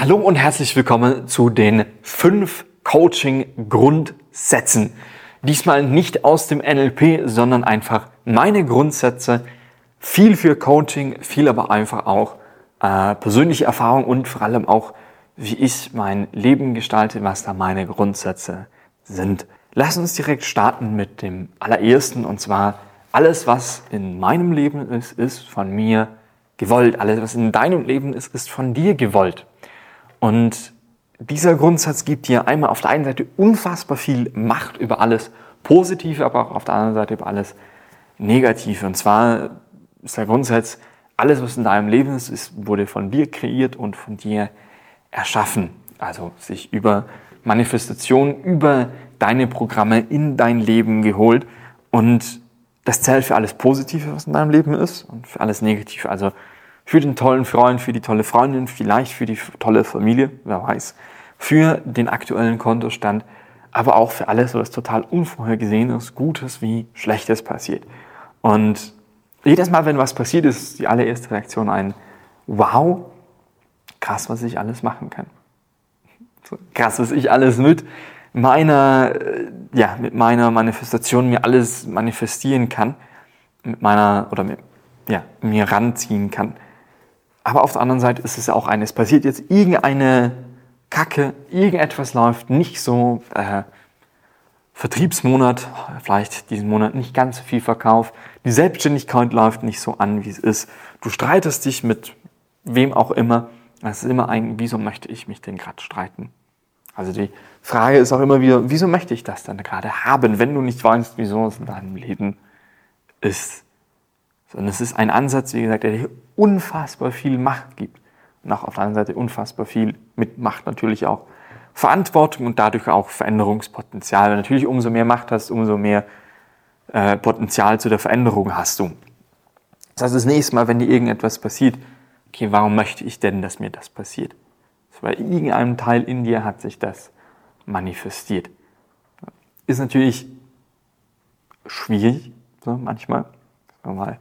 Hallo und herzlich willkommen zu den fünf Coaching-Grundsätzen. Diesmal nicht aus dem NLP, sondern einfach meine Grundsätze. Viel für Coaching, viel aber einfach auch äh, persönliche Erfahrung und vor allem auch, wie ich mein Leben gestalte, was da meine Grundsätze sind. Lass uns direkt starten mit dem allerersten und zwar alles, was in meinem Leben ist, ist von mir gewollt. Alles, was in deinem Leben ist, ist von dir gewollt. Und dieser Grundsatz gibt dir einmal auf der einen Seite unfassbar viel Macht über alles Positive, aber auch auf der anderen Seite über alles Negative. Und zwar ist der Grundsatz, alles, was in deinem Leben ist, ist wurde von dir kreiert und von dir erschaffen. Also sich über Manifestation, über deine Programme in dein Leben geholt. Und das zählt für alles Positive, was in deinem Leben ist und für alles Negative. Also für den tollen Freund, für die tolle Freundin, vielleicht für die tolle Familie, wer weiß, für den aktuellen Kontostand, aber auch für alles, was total unvorhergesehenes, Gutes wie Schlechtes passiert. Und jedes Mal, wenn was passiert, ist die allererste Reaktion ein Wow, krass, was ich alles machen kann. Krass, was ich alles mit meiner, ja, mit meiner Manifestation mir alles manifestieren kann, mit meiner, oder mit, ja, mir ranziehen kann. Aber auf der anderen Seite ist es ja auch eines. Passiert jetzt irgendeine Kacke, irgendetwas läuft nicht so. Äh, Vertriebsmonat, vielleicht diesen Monat nicht ganz so viel Verkauf. Die Selbstständigkeit läuft nicht so an, wie es ist. Du streitest dich mit wem auch immer. Es ist immer ein, wieso möchte ich mich denn gerade streiten? Also die Frage ist auch immer wieder, wieso möchte ich das dann gerade haben, wenn du nicht weißt, wieso es in deinem Leben ist? Sondern es ist ein Ansatz, wie gesagt, der dir unfassbar viel Macht gibt. Und auch auf der anderen Seite unfassbar viel mit Macht natürlich auch Verantwortung und dadurch auch Veränderungspotenzial. Weil natürlich umso mehr Macht hast, umso mehr äh, Potenzial zu der Veränderung hast du. Das heißt, das nächste Mal, wenn dir irgendetwas passiert, okay, warum möchte ich denn, dass mir das passiert? Weil irgendeinem Teil in dir hat sich das manifestiert. Ist natürlich schwierig, so manchmal. Mal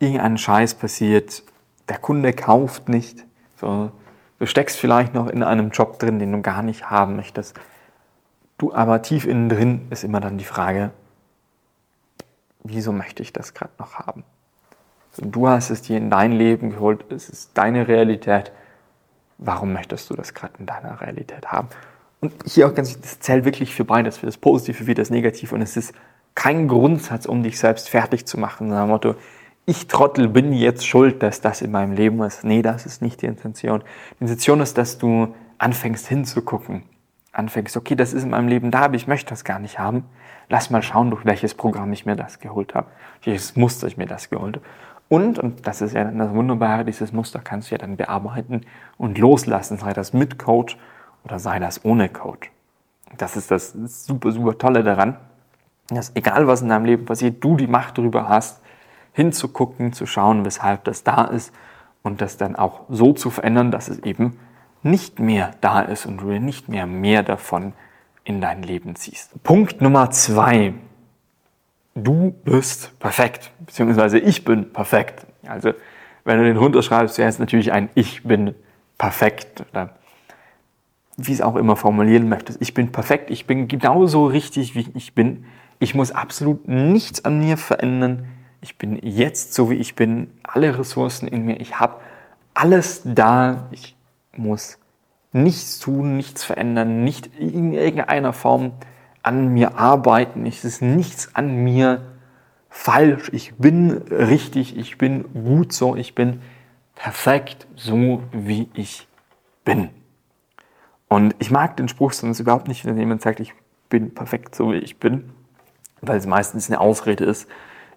irgendein Scheiß passiert, der Kunde kauft nicht, so, du steckst vielleicht noch in einem Job drin, den du gar nicht haben möchtest. Du aber tief innen drin ist immer dann die Frage, wieso möchte ich das gerade noch haben? So, du hast es dir in dein Leben geholt, es ist deine Realität. Warum möchtest du das gerade in deiner Realität haben? Und hier auch ganz, das zählt wirklich für beides, für das Positive wie das Negative. Und es ist kein Grundsatz, um dich selbst fertig zu machen, dem Motto, ich Trottel bin jetzt schuld, dass das in meinem Leben ist. Nee, das ist nicht die Intention. Die Intention ist, dass du anfängst hinzugucken. Anfängst, okay, das ist in meinem Leben da, aber ich möchte das gar nicht haben. Lass mal schauen, durch welches Programm ich mir das geholt habe. Welches Muster ich mir das geholt habe. Und, und das ist ja dann das Wunderbare, dieses Muster kannst du ja dann bearbeiten und loslassen, sei das mit Coach oder sei das ohne Coach. Das ist das super, super Tolle daran, dass egal was in deinem Leben passiert, du die Macht darüber hast, hinzugucken, zu schauen, weshalb das da ist und das dann auch so zu verändern, dass es eben nicht mehr da ist und du nicht mehr mehr davon in dein Leben ziehst. Punkt Nummer zwei. Du bist perfekt, beziehungsweise ich bin perfekt. Also wenn du den runterschreibst, wäre es natürlich ein Ich bin perfekt oder wie es auch immer formulieren möchtest. Ich bin perfekt, ich bin genauso richtig, wie ich bin. Ich muss absolut nichts an mir verändern. Ich bin jetzt so, wie ich bin, alle Ressourcen in mir, ich habe alles da. Ich muss nichts tun, nichts verändern, nicht in irgendeiner Form an mir arbeiten. Es ist nichts an mir falsch. Ich bin richtig, ich bin gut so, ich bin perfekt so, wie ich bin. Und ich mag den Spruch sonst überhaupt nicht, wenn jemand sagt, ich bin perfekt so, wie ich bin, weil es meistens eine Ausrede ist,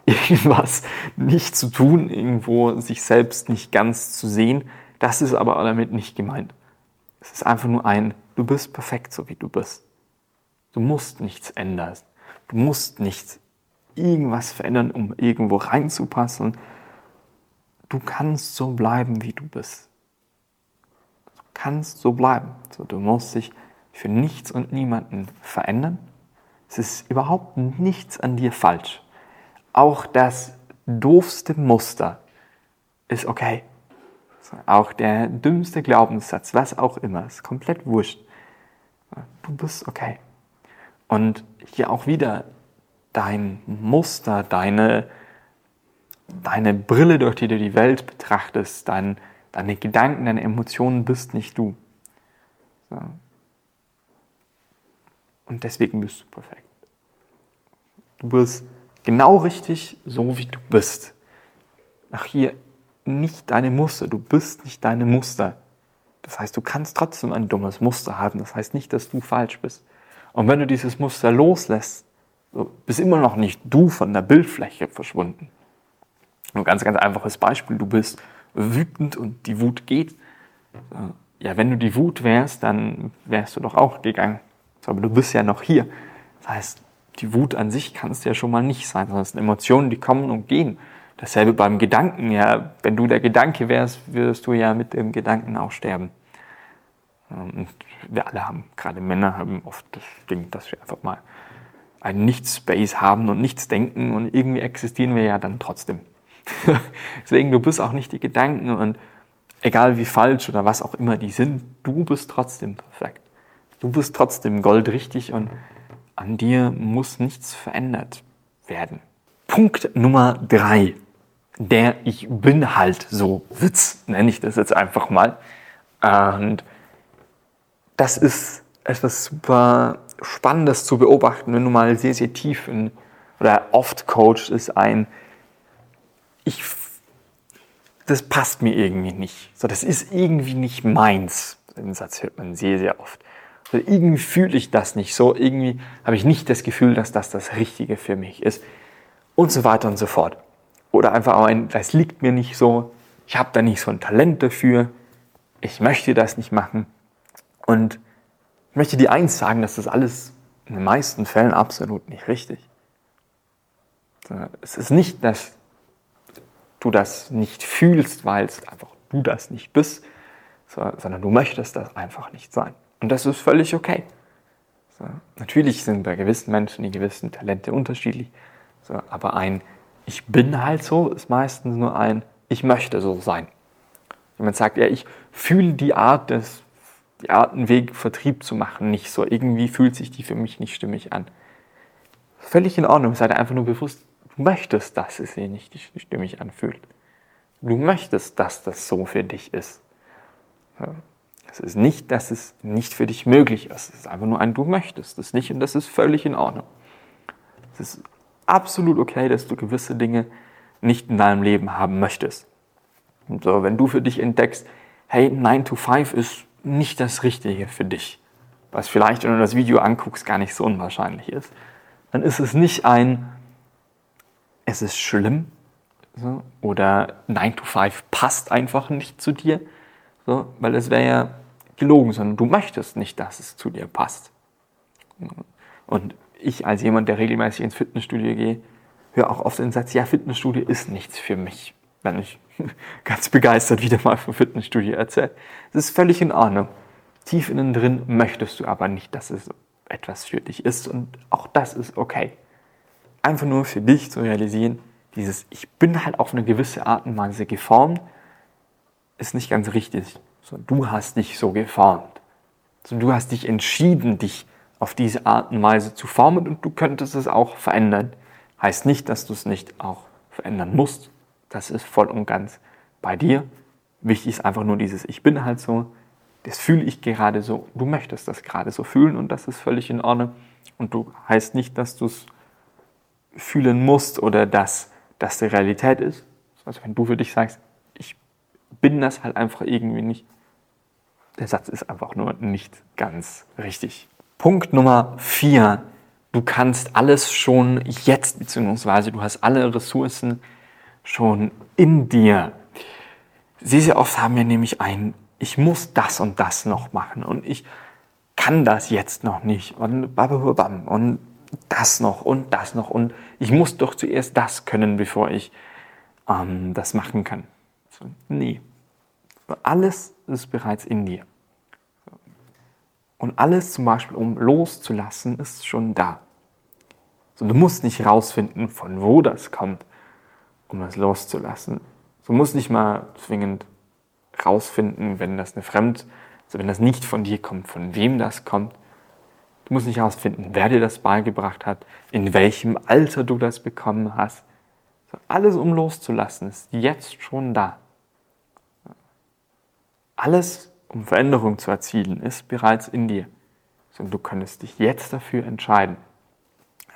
irgendwas nicht zu tun, irgendwo sich selbst nicht ganz zu sehen. Das ist aber damit nicht gemeint. Es ist einfach nur ein, du bist perfekt, so wie du bist. Du musst nichts ändern. Du musst nicht irgendwas verändern, um irgendwo reinzupassen. Du kannst so bleiben, wie du bist. Du kannst so bleiben. So, du musst dich für nichts und niemanden verändern. Es ist überhaupt nichts an dir falsch auch das doofste Muster ist okay. Auch der dümmste Glaubenssatz, was auch immer, ist komplett wurscht. Du bist okay. Und hier auch wieder dein Muster, deine, deine Brille, durch die du die Welt betrachtest, dein, deine Gedanken, deine Emotionen bist nicht du. So. Und deswegen bist du perfekt. Du bist genau richtig, so wie du bist. Ach hier, nicht deine Muster, du bist nicht deine Muster. Das heißt, du kannst trotzdem ein dummes Muster haben. Das heißt nicht, dass du falsch bist. Und wenn du dieses Muster loslässt, bist immer noch nicht du von der Bildfläche verschwunden. Ein ganz, ganz einfaches Beispiel. Du bist wütend und die Wut geht. Ja, wenn du die Wut wärst, dann wärst du doch auch gegangen. Aber du bist ja noch hier. Das heißt, die Wut an sich kannst du ja schon mal nicht sein, sondern es sind Emotionen, die kommen und gehen. Dasselbe beim Gedanken, ja, wenn du der Gedanke wärst, wirst du ja mit dem Gedanken auch sterben. Ähm, und wir alle haben, gerade Männer haben oft das Ding, dass wir einfach mal einen Nicht-Space haben und nichts denken und irgendwie existieren wir ja dann trotzdem. Deswegen, du bist auch nicht die Gedanken und egal wie falsch oder was auch immer die sind, du bist trotzdem perfekt. Du bist trotzdem goldrichtig und an dir muss nichts verändert werden. Punkt Nummer drei. Der Ich bin halt so Witz, nenne ich das jetzt einfach mal. Und das ist etwas super Spannendes zu beobachten, wenn du mal sehr, sehr tief in, oder oft coachst, ist ein, ich, das passt mir irgendwie nicht. So, das ist irgendwie nicht meins. Den Satz hört man sehr, sehr oft. Irgendwie fühle ich das nicht so, irgendwie habe ich nicht das Gefühl, dass das das Richtige für mich ist und so weiter und so fort. Oder einfach auch ein, das liegt mir nicht so, ich habe da nicht so ein Talent dafür, ich möchte das nicht machen. Und ich möchte dir eins sagen, dass das alles in den meisten Fällen absolut nicht richtig. Es ist nicht, dass du das nicht fühlst, weil es einfach du das nicht bist, sondern du möchtest das einfach nicht sein. Und das ist völlig okay. So, natürlich sind bei gewissen Menschen die gewissen Talente unterschiedlich, so, aber ein Ich bin halt so ist meistens nur ein Ich möchte so sein. Jemand sagt, ja, ich fühle die Art des, die Art, einen Weg Vertrieb zu machen, nicht so. Irgendwie fühlt sich die für mich nicht stimmig an. Völlig in Ordnung, sei dir einfach nur bewusst, du möchtest, dass es sich nicht stimmig anfühlt. Du möchtest, dass das so für dich ist. Es ist nicht, dass es nicht für dich möglich ist. Es ist einfach nur ein, du möchtest es nicht und das ist völlig in Ordnung. Es ist absolut okay, dass du gewisse Dinge nicht in deinem Leben haben möchtest. Und so, wenn du für dich entdeckst, hey, 9 to 5 ist nicht das Richtige für dich, was vielleicht, wenn du das Video anguckst, gar nicht so unwahrscheinlich ist, dann ist es nicht ein, es ist schlimm so, oder 9 to 5 passt einfach nicht zu dir, so, weil es wäre ja gelogen, sondern du möchtest nicht, dass es zu dir passt. Und ich als jemand, der regelmäßig ins Fitnessstudio gehe, höre auch oft den Satz, ja, Fitnessstudio ist nichts für mich. Wenn ich ganz begeistert wieder mal vom Fitnessstudio erzähle. Das ist völlig in Ordnung. Tief innen drin möchtest du aber nicht, dass es etwas für dich ist und auch das ist okay. Einfach nur für dich zu realisieren, dieses Ich bin halt auf eine gewisse Art und Weise geformt, ist nicht ganz richtig sondern du hast dich so geformt. Also du hast dich entschieden, dich auf diese Art und Weise zu formen und du könntest es auch verändern. Heißt nicht, dass du es nicht auch verändern musst. Das ist voll und ganz bei dir. Wichtig ist einfach nur dieses Ich bin halt so, das fühle ich gerade so, du möchtest das gerade so fühlen und das ist völlig in Ordnung. Und du heißt nicht, dass du es fühlen musst oder dass das die Realität ist. Also wenn du für dich sagst, ich bin das halt einfach irgendwie nicht, der Satz ist einfach nur nicht ganz richtig. Punkt Nummer vier. Du kannst alles schon jetzt, beziehungsweise du hast alle Ressourcen schon in dir. Sehr, sehr oft haben wir nämlich ein, ich muss das und das noch machen und ich kann das jetzt noch nicht und bababam und das noch und das noch und ich muss doch zuerst das können, bevor ich ähm, das machen kann. So, nee, alles ist bereits in dir. Und alles zum Beispiel, um loszulassen, ist schon da. So, du musst nicht rausfinden, von wo das kommt, um das loszulassen. Du musst nicht mal zwingend rausfinden, wenn das eine Fremd, also wenn das nicht von dir kommt, von wem das kommt. Du musst nicht herausfinden, wer dir das beigebracht hat, in welchem Alter du das bekommen hast. Alles, um loszulassen, ist jetzt schon da. Alles, um Veränderung zu erzielen, ist bereits in dir. Und du könntest dich jetzt dafür entscheiden.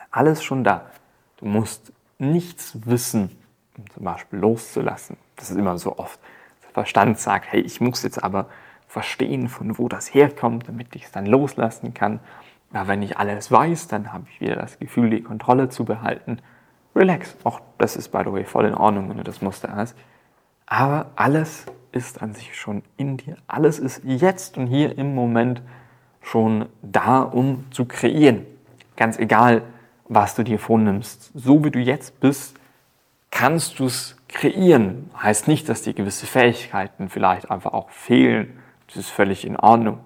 Alles schon da. Du musst nichts wissen, um zum Beispiel loszulassen. Das ist immer so oft. Der Verstand sagt, hey, ich muss jetzt aber verstehen, von wo das herkommt, damit ich es dann loslassen kann. Ja, wenn ich alles weiß, dann habe ich wieder das Gefühl, die Kontrolle zu behalten. Relax, auch das ist by the way voll in Ordnung, wenn du das Muster hast. Aber alles ist an sich schon in dir. Alles ist jetzt und hier im Moment schon da, um zu kreieren. Ganz egal, was du dir vornimmst. So wie du jetzt bist, kannst du es kreieren. Heißt nicht, dass dir gewisse Fähigkeiten vielleicht einfach auch fehlen. Das ist völlig in Ordnung.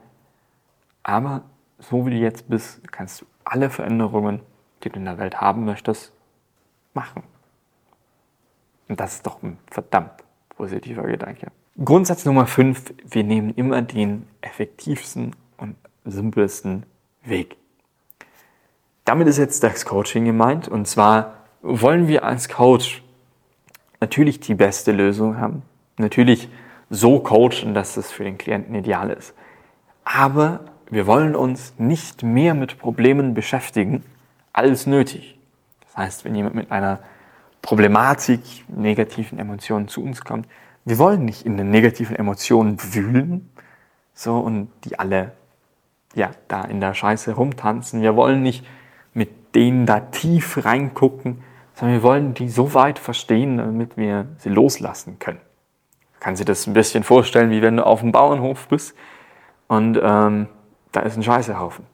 Aber so wie du jetzt bist, kannst du alle Veränderungen, die du in der Welt haben möchtest, machen. Und das ist doch ein verdammt positiver Gedanke. Grundsatz Nummer 5, wir nehmen immer den effektivsten und simpelsten Weg. Damit ist jetzt das Coaching gemeint. Und zwar wollen wir als Coach natürlich die beste Lösung haben. Natürlich so coachen, dass es für den Klienten ideal ist. Aber wir wollen uns nicht mehr mit Problemen beschäftigen als nötig. Das heißt, wenn jemand mit einer Problematik, negativen Emotionen zu uns kommt, wir wollen nicht in den negativen Emotionen wühlen, so und die alle ja da in der Scheiße rumtanzen. Wir wollen nicht mit denen da tief reingucken, sondern wir wollen die so weit verstehen, damit wir sie loslassen können. Kann sich das ein bisschen vorstellen, wie wenn du auf dem Bauernhof bist und ähm, da ist ein Scheißehaufen.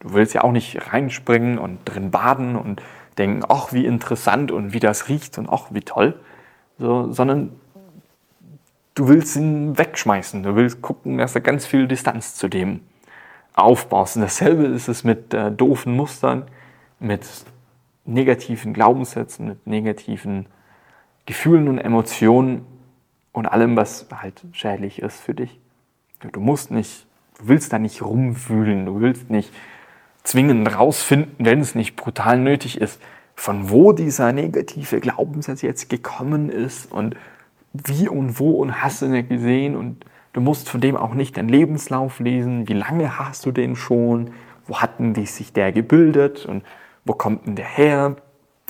Du willst ja auch nicht reinspringen und drin baden und denken, ach, wie interessant und wie das riecht und ach, wie toll, so, sondern du willst ihn wegschmeißen. Du willst gucken, dass du ganz viel Distanz zu dem aufbaust. Und dasselbe ist es mit äh, doofen Mustern, mit negativen Glaubenssätzen, mit negativen Gefühlen und Emotionen und allem, was halt schädlich ist für dich. Du musst nicht, du willst da nicht rumwühlen, du willst nicht zwingend rausfinden, wenn es nicht brutal nötig ist, von wo dieser negative Glaubenssatz jetzt gekommen ist und wie und wo und hast du nicht gesehen und du musst von dem auch nicht deinen Lebenslauf lesen, wie lange hast du den schon, wo hatten die sich der gebildet und wo kommt denn der her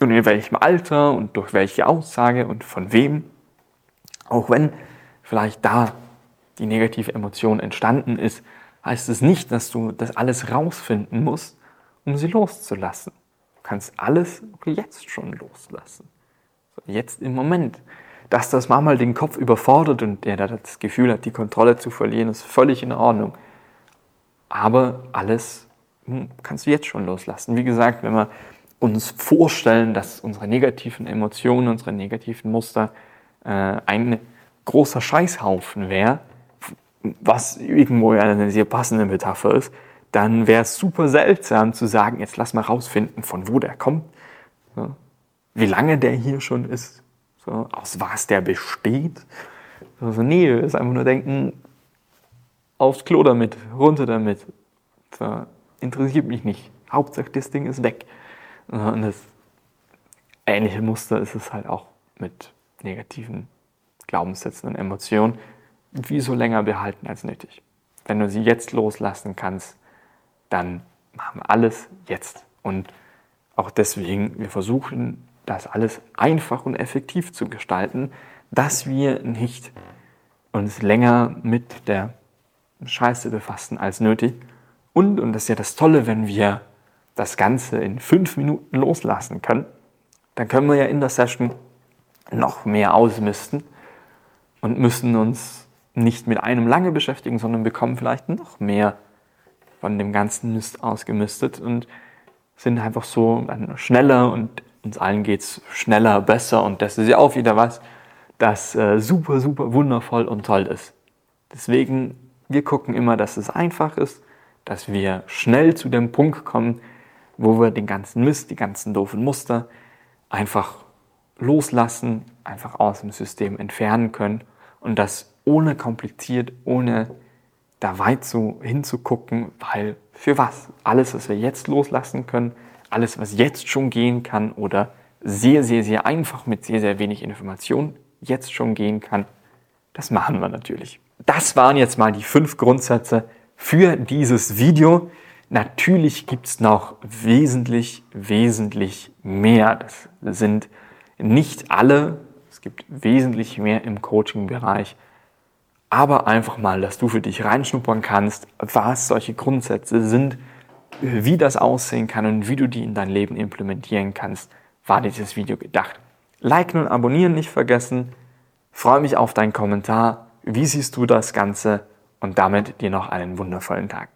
und in welchem Alter und durch welche Aussage und von wem. Auch wenn vielleicht da die negative Emotion entstanden ist, heißt es nicht, dass du das alles rausfinden musst, um sie loszulassen. Du kannst alles jetzt schon loslassen. Jetzt im Moment. Dass das manchmal den Kopf überfordert und der das Gefühl hat, die Kontrolle zu verlieren, ist völlig in Ordnung. Aber alles hm, kannst du jetzt schon loslassen. Wie gesagt, wenn wir uns vorstellen, dass unsere negativen Emotionen, unsere negativen Muster äh, ein großer Scheißhaufen wäre, was irgendwo ja eine sehr passende Metapher ist, dann wäre es super seltsam zu sagen, jetzt lass mal rausfinden, von wo der kommt, wie lange der hier schon ist, so, aus was der besteht. Also, nee, ist einfach nur denken, aufs Klo damit, runter damit. So, interessiert mich nicht. Hauptsache, das Ding ist weg. Und das ähnliche Muster ist es halt auch mit negativen Glaubenssätzen und Emotionen. Wieso länger behalten als nötig? Wenn du sie jetzt loslassen kannst, dann machen wir alles jetzt. Und auch deswegen, wir versuchen, das alles einfach und effektiv zu gestalten, dass wir nicht uns länger mit der Scheiße befassen als nötig, und, und das ist ja das Tolle, wenn wir das Ganze in fünf Minuten loslassen können, dann können wir ja in der Session noch mehr ausmisten und müssen uns nicht mit einem lange beschäftigen, sondern bekommen vielleicht noch mehr von dem ganzen Mist ausgemistet und sind einfach so schneller und uns allen geht es schneller, besser und das ist ja auch wieder was, das äh, super, super wundervoll und toll ist. Deswegen, wir gucken immer, dass es einfach ist, dass wir schnell zu dem Punkt kommen, wo wir den ganzen Mist, die ganzen doofen Muster einfach loslassen, einfach aus dem System entfernen können und dass ohne kompliziert, ohne da weit so hinzugucken, weil für was? Alles, was wir jetzt loslassen können, alles, was jetzt schon gehen kann oder sehr, sehr, sehr einfach mit sehr, sehr wenig Information jetzt schon gehen kann, das machen wir natürlich. Das waren jetzt mal die fünf Grundsätze für dieses Video. Natürlich gibt es noch wesentlich, wesentlich mehr. Das sind nicht alle. Es gibt wesentlich mehr im Coaching-Bereich. Aber einfach mal, dass du für dich reinschnuppern kannst, was solche Grundsätze sind, wie das aussehen kann und wie du die in dein Leben implementieren kannst, war dieses Video gedacht. Liken und abonnieren nicht vergessen. Freue mich auf deinen Kommentar. Wie siehst du das Ganze? Und damit dir noch einen wundervollen Tag.